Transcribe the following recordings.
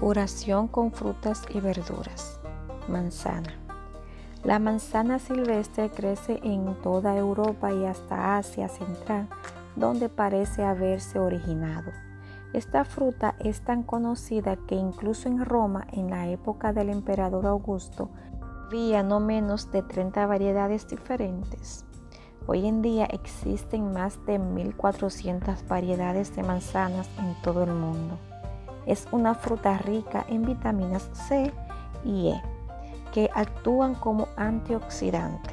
Curación con frutas y verduras. Manzana. La manzana silvestre crece en toda Europa y hasta Asia Central, donde parece haberse originado. Esta fruta es tan conocida que incluso en Roma, en la época del emperador Augusto, había no menos de 30 variedades diferentes. Hoy en día existen más de 1.400 variedades de manzanas en todo el mundo. Es una fruta rica en vitaminas C y E que actúan como antioxidante.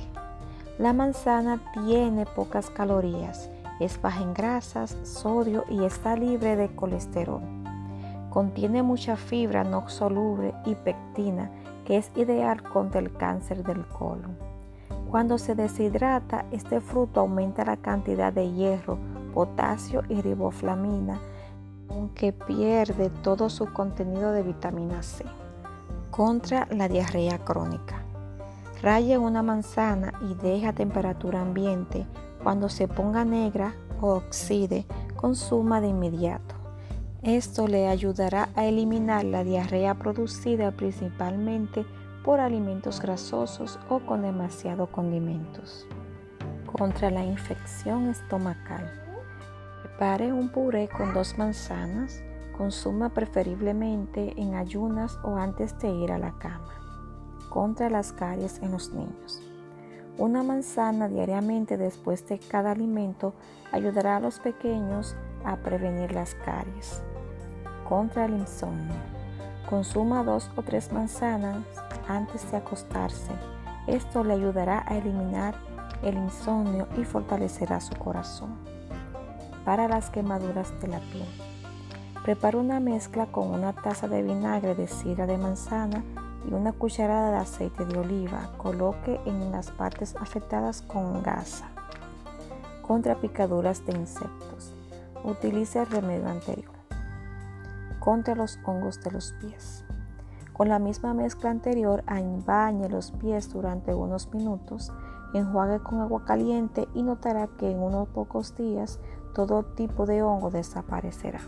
La manzana tiene pocas calorías, es baja en grasas, sodio y está libre de colesterol. Contiene mucha fibra no soluble y pectina que es ideal contra el cáncer del colon. Cuando se deshidrata, este fruto aumenta la cantidad de hierro, potasio y riboflamina aunque pierde todo su contenido de vitamina C. Contra la diarrea crónica. Raya una manzana y deja a temperatura ambiente. Cuando se ponga negra o oxide, consuma de inmediato. Esto le ayudará a eliminar la diarrea producida principalmente por alimentos grasosos o con demasiado condimentos. Contra la infección estomacal. Prepare un puré con dos manzanas. Consuma preferiblemente en ayunas o antes de ir a la cama. Contra las caries en los niños. Una manzana diariamente después de cada alimento ayudará a los pequeños a prevenir las caries. Contra el insomnio. Consuma dos o tres manzanas antes de acostarse. Esto le ayudará a eliminar el insomnio y fortalecerá su corazón para las quemaduras de la piel. Prepara una mezcla con una taza de vinagre de sidra de manzana y una cucharada de aceite de oliva. Coloque en las partes afectadas con gasa. Contra picaduras de insectos. Utilice el remedio anterior. Contra los hongos de los pies. Con la misma mezcla anterior, bañe los pies durante unos minutos, enjuague con agua caliente y notará que en unos pocos días todo tipo de hongo desaparecerá.